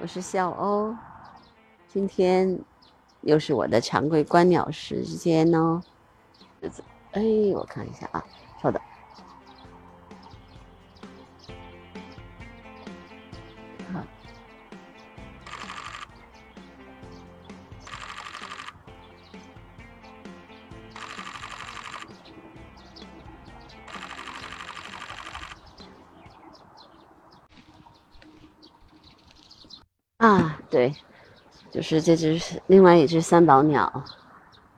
我是小欧，今天又是我的常规观鸟时间哦。哎，我看一下啊，啊，对，就是这只是另外一只三宝鸟，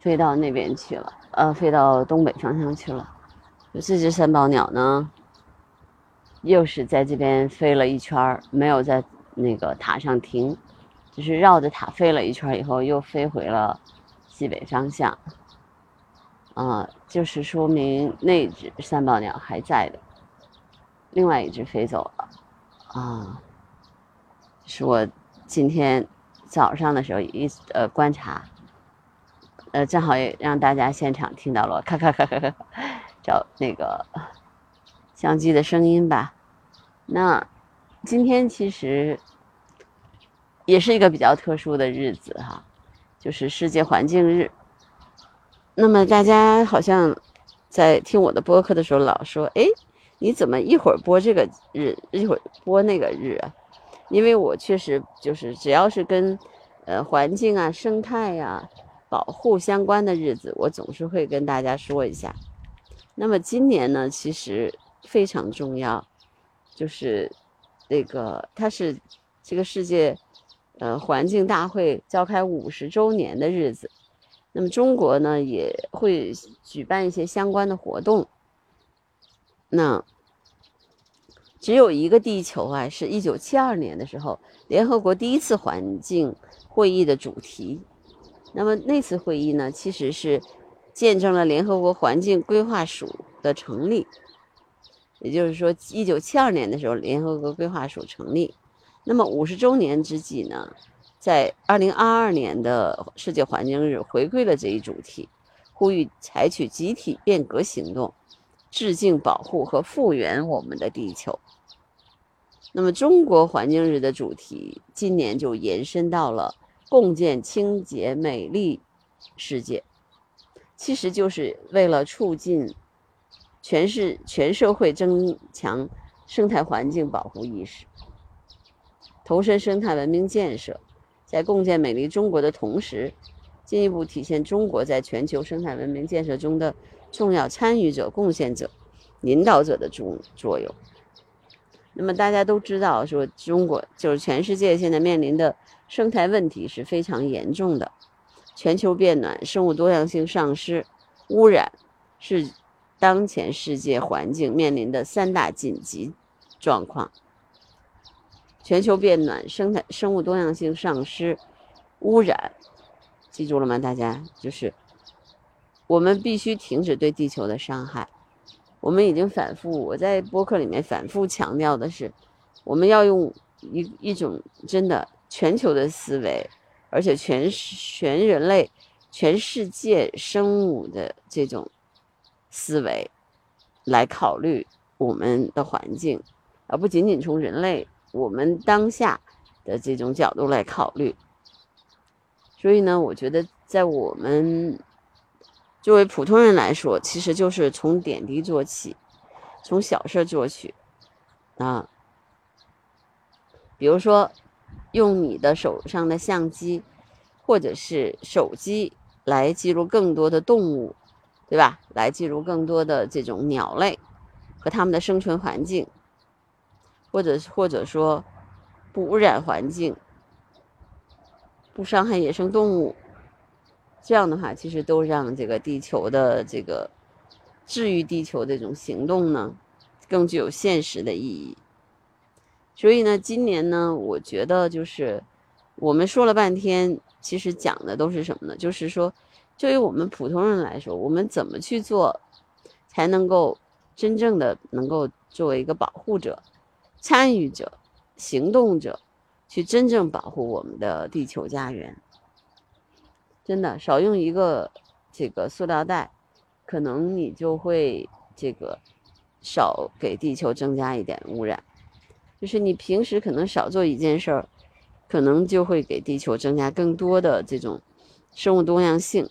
飞到那边去了，呃，飞到东北方向去了。就这只三宝鸟呢，又是在这边飞了一圈没有在那个塔上停，就是绕着塔飞了一圈以后，又飞回了西北方向。啊，就是说明那只三宝鸟还在的，另外一只飞走了。啊，是我。今天早上的时候一呃观察，呃正好也让大家现场听到了 咔咔咔咔咔找那个相机的声音吧。那今天其实也是一个比较特殊的日子哈，就是世界环境日。那么大家好像在听我的播客的时候老说，哎，你怎么一会儿播这个日，一会儿播那个日啊？因为我确实就是只要是跟，呃环境啊、生态呀、保护相关的日子，我总是会跟大家说一下。那么今年呢，其实非常重要，就是那个它是这个世界，呃环境大会召开五十周年的日子。那么中国呢也会举办一些相关的活动。那。只有一个地球啊，是一九七二年的时候，联合国第一次环境会议的主题。那么那次会议呢，其实是见证了联合国环境规划署的成立。也就是说，一九七二年的时候，联合国规划署成立。那么五十周年之际呢，在二零二二年的世界环境日回归了这一主题，呼吁采取集体变革行动，致敬保护和复原我们的地球。那么，中国环境日的主题今年就延伸到了共建清洁美丽世界，其实就是为了促进全市全社会增强生态环境保护意识，投身生态文明建设，在共建美丽中国的同时，进一步体现中国在全球生态文明建设中的重要参与者、贡献者、领导者的作作用。那么大家都知道，说中国就是全世界现在面临的生态问题是非常严重的，全球变暖、生物多样性丧失、污染，是当前世界环境面临的三大紧急状况。全球变暖、生态生物多样性丧失、污染，记住了吗？大家就是我们必须停止对地球的伤害。我们已经反复，我在播客里面反复强调的是，我们要用一一种真的全球的思维，而且全全人类、全世界生物的这种思维来考虑我们的环境，而不仅仅从人类我们当下的这种角度来考虑。所以呢，我觉得在我们。作为普通人来说，其实就是从点滴做起，从小事做起，啊，比如说用你的手上的相机或者是手机来记录更多的动物，对吧？来记录更多的这种鸟类和它们的生存环境，或者或者说不污染环境，不伤害野生动物。这样的话，其实都让这个地球的这个治愈地球这种行动呢，更具有现实的意义。所以呢，今年呢，我觉得就是我们说了半天，其实讲的都是什么呢？就是说，对于我们普通人来说，我们怎么去做，才能够真正的能够作为一个保护者、参与者、行动者，去真正保护我们的地球家园。真的少用一个这个塑料袋，可能你就会这个少给地球增加一点污染。就是你平时可能少做一件事儿，可能就会给地球增加更多的这种生物多样性，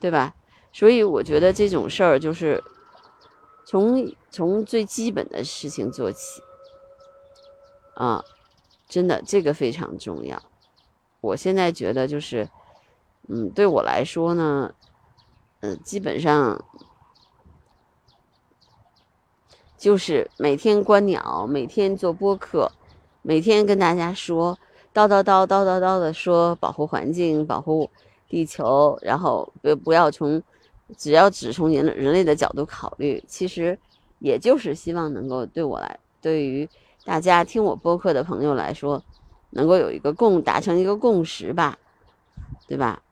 对吧？所以我觉得这种事儿就是从从最基本的事情做起啊，真的这个非常重要。我现在觉得就是，嗯，对我来说呢，嗯，基本上就是每天观鸟，每天做播客，每天跟大家说叨叨叨叨叨叨的说保护环境、保护地球，然后不不要从。只要只从人人类的角度考虑，其实也就是希望能够对我来，对于大家听我播客的朋友来说，能够有一个共达成一个共识吧，对吧？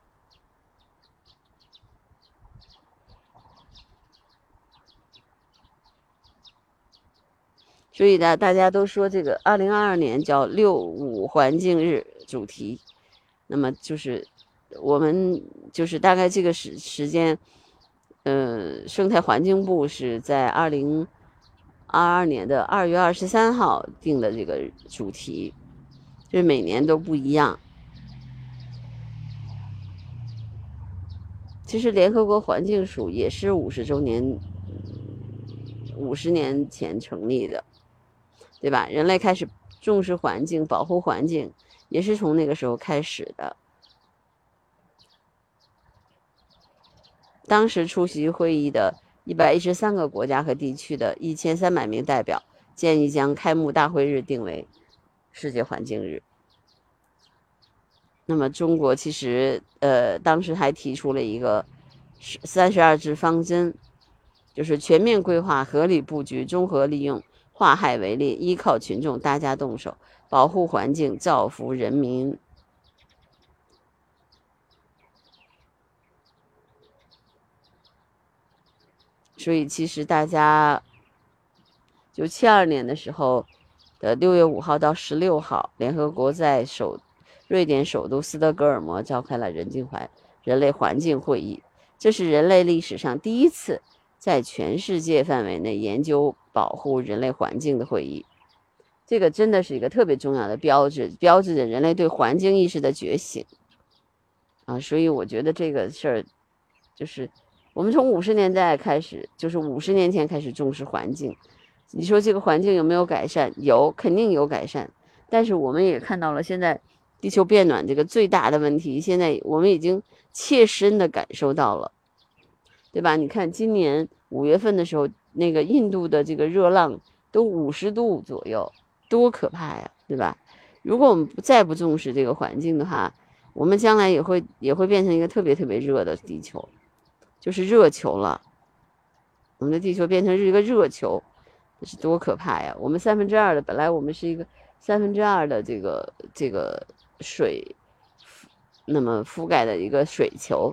所以呢，大家都说这个二零二二年叫六五环境日主题，那么就是我们就是大概这个时时间。嗯，生态环境部是在二零二二年的二月二十三号定的这个主题，就是每年都不一样。其实联合国环境署也是五十周年，五十年前成立的，对吧？人类开始重视环境、保护环境，也是从那个时候开始的。当时出席会议的一百一十三个国家和地区的一千三百名代表建议将开幕大会日定为世界环境日。那么中国其实呃当时还提出了一个三十二支方针，就是全面规划、合理布局、综合利用、化害为利，依靠群众大家动手，保护环境，造福人民。所以，其实大家就七二年的时候的六月五号到十六号，联合国在首瑞典首都斯德哥尔摩召开了人境环人类环境会议，这是人类历史上第一次在全世界范围内研究保护人类环境的会议。这个真的是一个特别重要的标志，标志着人类对环境意识的觉醒啊！所以，我觉得这个事儿就是。我们从五十年代开始，就是五十年前开始重视环境。你说这个环境有没有改善？有，肯定有改善。但是我们也看到了，现在地球变暖这个最大的问题，现在我们已经切身的感受到了，对吧？你看今年五月份的时候，那个印度的这个热浪都五十度左右，多可怕呀，对吧？如果我们不再不重视这个环境的话，我们将来也会也会变成一个特别特别热的地球。就是热球了，我们的地球变成是一个热球，这是多可怕呀！我们三分之二的本来我们是一个三分之二的这个这个水，那么覆盖的一个水球，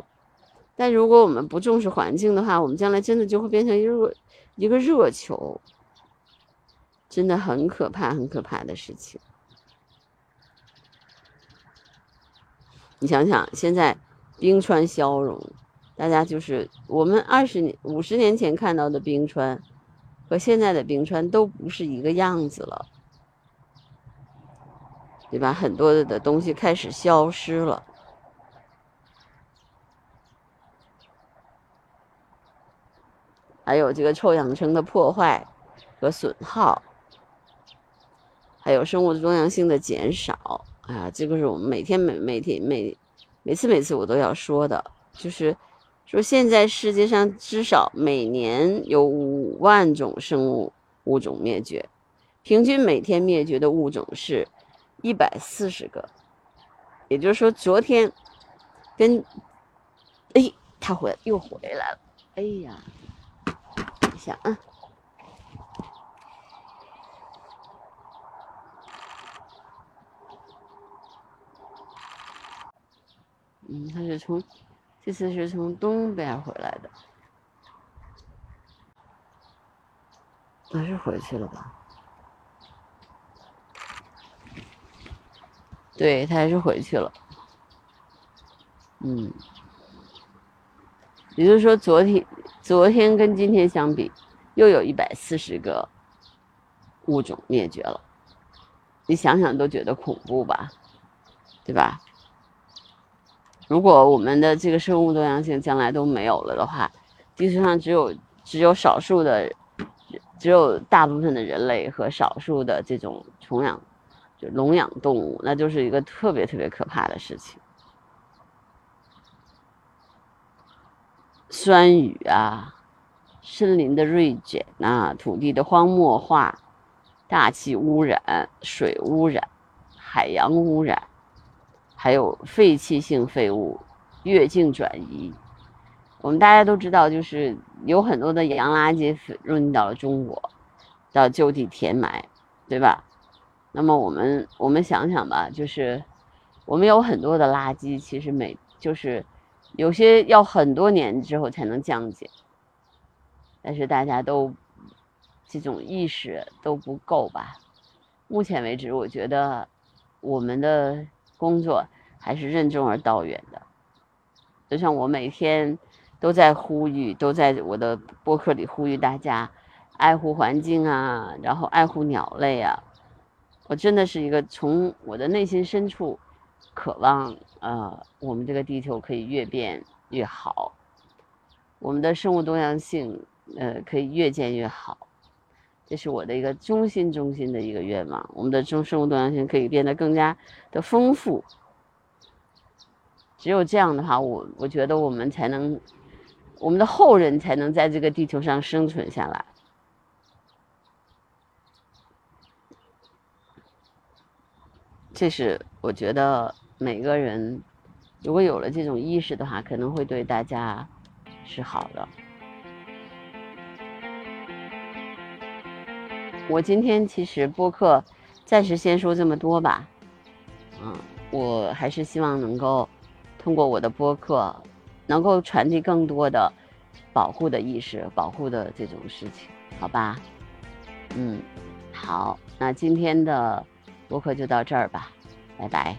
但如果我们不重视环境的话，我们将来真的就会变成一个一个热球，真的很可怕，很可怕的事情。你想想，现在冰川消融。大家就是我们二十年、五十年前看到的冰川，和现在的冰川都不是一个样子了，对吧？很多的东西开始消失了，还有这个臭氧层的破坏和损耗，还有生物多样性的减少。啊，这个是我们每天每每天每每次每次我都要说的，就是。说现在世界上至少每年有五万种生物物种灭绝，平均每天灭绝的物种是一百四十个。也就是说，昨天跟哎，他回又回来了。哎呀，下啊，嗯，他是从。这次是从东边回来的，还是回去了吧？对他还是回去了。嗯，也就是说，昨天昨天跟今天相比，又有一百四十个物种灭绝了。你想想都觉得恐怖吧，对吧？如果我们的这个生物多样性将来都没有了的话，地球上只有只有少数的，只有大部分的人类和少数的这种穷养，就笼养动物，那就是一个特别特别可怕的事情。酸雨啊，森林的锐减啊，土地的荒漠化，大气污染、水污染、海洋污染，还有废弃性废物越境转移。我们大家都知道，就是有很多的洋垃圾入到了中国，到就地填埋，对吧？那么我们我们想想吧，就是我们有很多的垃圾，其实每就是有些要很多年之后才能降解，但是大家都这种意识都不够吧？目前为止，我觉得我们的工作还是任重而道远的，就像我每天。都在呼吁，都在我的播客里呼吁大家爱护环境啊，然后爱护鸟类啊。我真的是一个从我的内心深处渴望，呃，我们这个地球可以越变越好，我们的生物多样性，呃，可以越建越好。这是我的一个衷心衷心的一个愿望，我们的中生物多样性可以变得更加的丰富。只有这样的话，我我觉得我们才能。我们的后人才能在这个地球上生存下来。这是我觉得每个人如果有了这种意识的话，可能会对大家是好的。我今天其实播客暂时先说这么多吧。嗯，我还是希望能够通过我的播客。能够传递更多的保护的意识，保护的这种事情，好吧？嗯，好，那今天的播客就到这儿吧，拜拜。